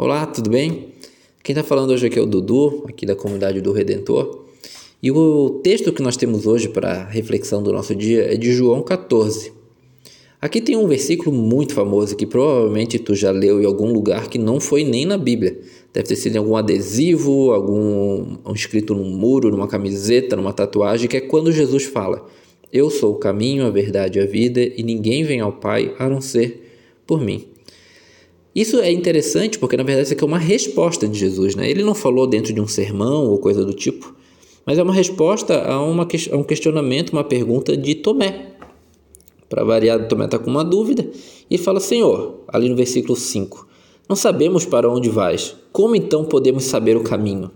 Olá, tudo bem? Quem está falando hoje aqui é o Dudu, aqui da comunidade do Redentor. E o texto que nós temos hoje para reflexão do nosso dia é de João 14. Aqui tem um versículo muito famoso que provavelmente tu já leu em algum lugar que não foi nem na Bíblia. Deve ter sido em algum adesivo, algum um escrito num muro, numa camiseta, numa tatuagem, que é quando Jesus fala: Eu sou o caminho, a verdade e a vida, e ninguém vem ao Pai a não ser por mim. Isso é interessante porque, na verdade, isso aqui é uma resposta de Jesus. Né? Ele não falou dentro de um sermão ou coisa do tipo, mas é uma resposta a, uma, a um questionamento, uma pergunta de Tomé. Para variar, Tomé está com uma dúvida e fala: Senhor, ali no versículo 5, não sabemos para onde vais, como então podemos saber o caminho?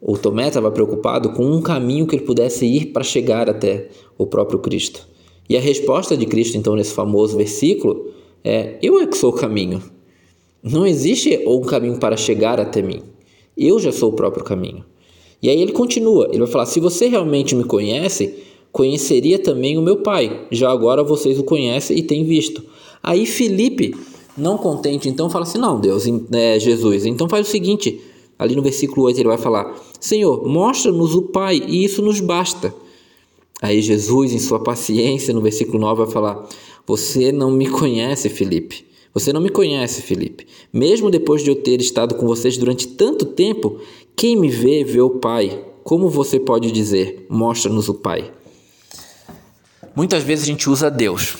O Tomé estava preocupado com um caminho que ele pudesse ir para chegar até o próprio Cristo. E a resposta de Cristo, então, nesse famoso versículo, é: Eu é que sou o caminho. Não existe um caminho para chegar até mim. Eu já sou o próprio caminho. E aí ele continua, ele vai falar: Se você realmente me conhece, conheceria também o meu Pai. Já agora vocês o conhecem e têm visto. Aí Felipe, não contente, então fala assim: Não, Deus, é, Jesus, então faz o seguinte. Ali no versículo 8 ele vai falar: Senhor, mostra-nos o Pai e isso nos basta. Aí Jesus, em sua paciência, no versículo 9, vai falar: você não me conhece, Felipe. Você não me conhece, Felipe. Mesmo depois de eu ter estado com vocês durante tanto tempo, quem me vê, vê o Pai. Como você pode dizer, mostra-nos o Pai? Muitas vezes a gente usa Deus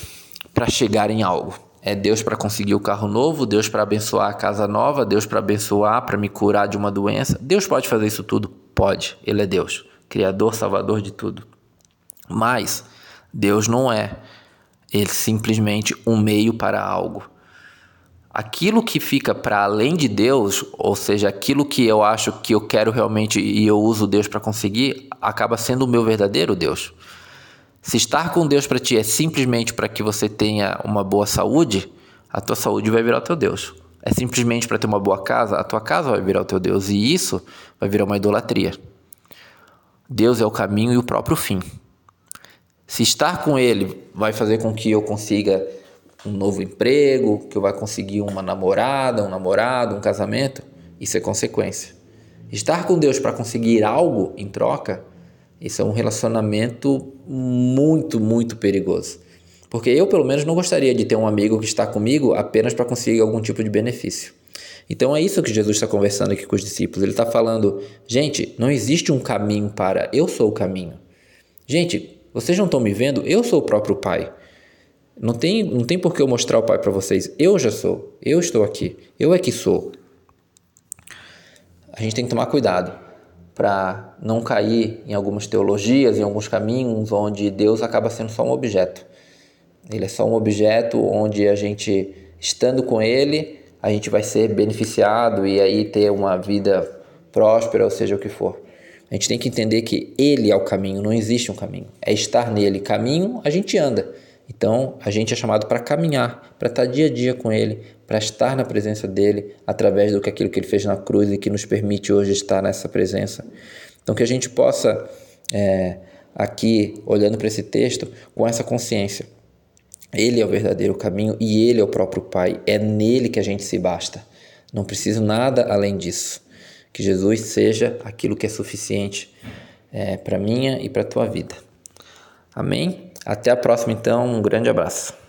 para chegar em algo. É Deus para conseguir o carro novo, Deus para abençoar a casa nova, Deus para abençoar, para me curar de uma doença. Deus pode fazer isso tudo? Pode. Ele é Deus, Criador, Salvador de tudo. Mas Deus não é ele simplesmente um meio para algo. Aquilo que fica para além de Deus, ou seja, aquilo que eu acho que eu quero realmente e eu uso Deus para conseguir, acaba sendo o meu verdadeiro Deus. Se estar com Deus para ti é simplesmente para que você tenha uma boa saúde, a tua saúde vai virar o teu Deus. É simplesmente para ter uma boa casa, a tua casa vai virar o teu Deus. E isso vai virar uma idolatria. Deus é o caminho e o próprio fim. Se estar com ele vai fazer com que eu consiga um novo emprego, que eu vá conseguir uma namorada, um namorado, um casamento, isso é consequência. Estar com Deus para conseguir algo em troca, isso é um relacionamento muito, muito perigoso. Porque eu, pelo menos, não gostaria de ter um amigo que está comigo apenas para conseguir algum tipo de benefício. Então é isso que Jesus está conversando aqui com os discípulos. Ele está falando, gente, não existe um caminho para eu sou o caminho. Gente, vocês não estão me vendo? Eu sou o próprio Pai. Não tem, não tem por que eu mostrar o Pai para vocês. Eu já sou. Eu estou aqui. Eu é que sou. A gente tem que tomar cuidado para não cair em algumas teologias, em alguns caminhos onde Deus acaba sendo só um objeto. Ele é só um objeto onde a gente, estando com Ele, a gente vai ser beneficiado e aí ter uma vida próspera, ou seja o que for. A gente tem que entender que Ele é o caminho, não existe um caminho. É estar nele. Caminho, a gente anda. Então, a gente é chamado para caminhar, para estar dia a dia com Ele, para estar na presença dEle, através do que aquilo que Ele fez na cruz e que nos permite hoje estar nessa presença. Então, que a gente possa, é, aqui, olhando para esse texto, com essa consciência. Ele é o verdadeiro caminho e Ele é o próprio Pai. É nele que a gente se basta. Não preciso nada além disso. Que Jesus seja aquilo que é suficiente é, para minha e para tua vida. Amém? Até a próxima, então. Um grande abraço.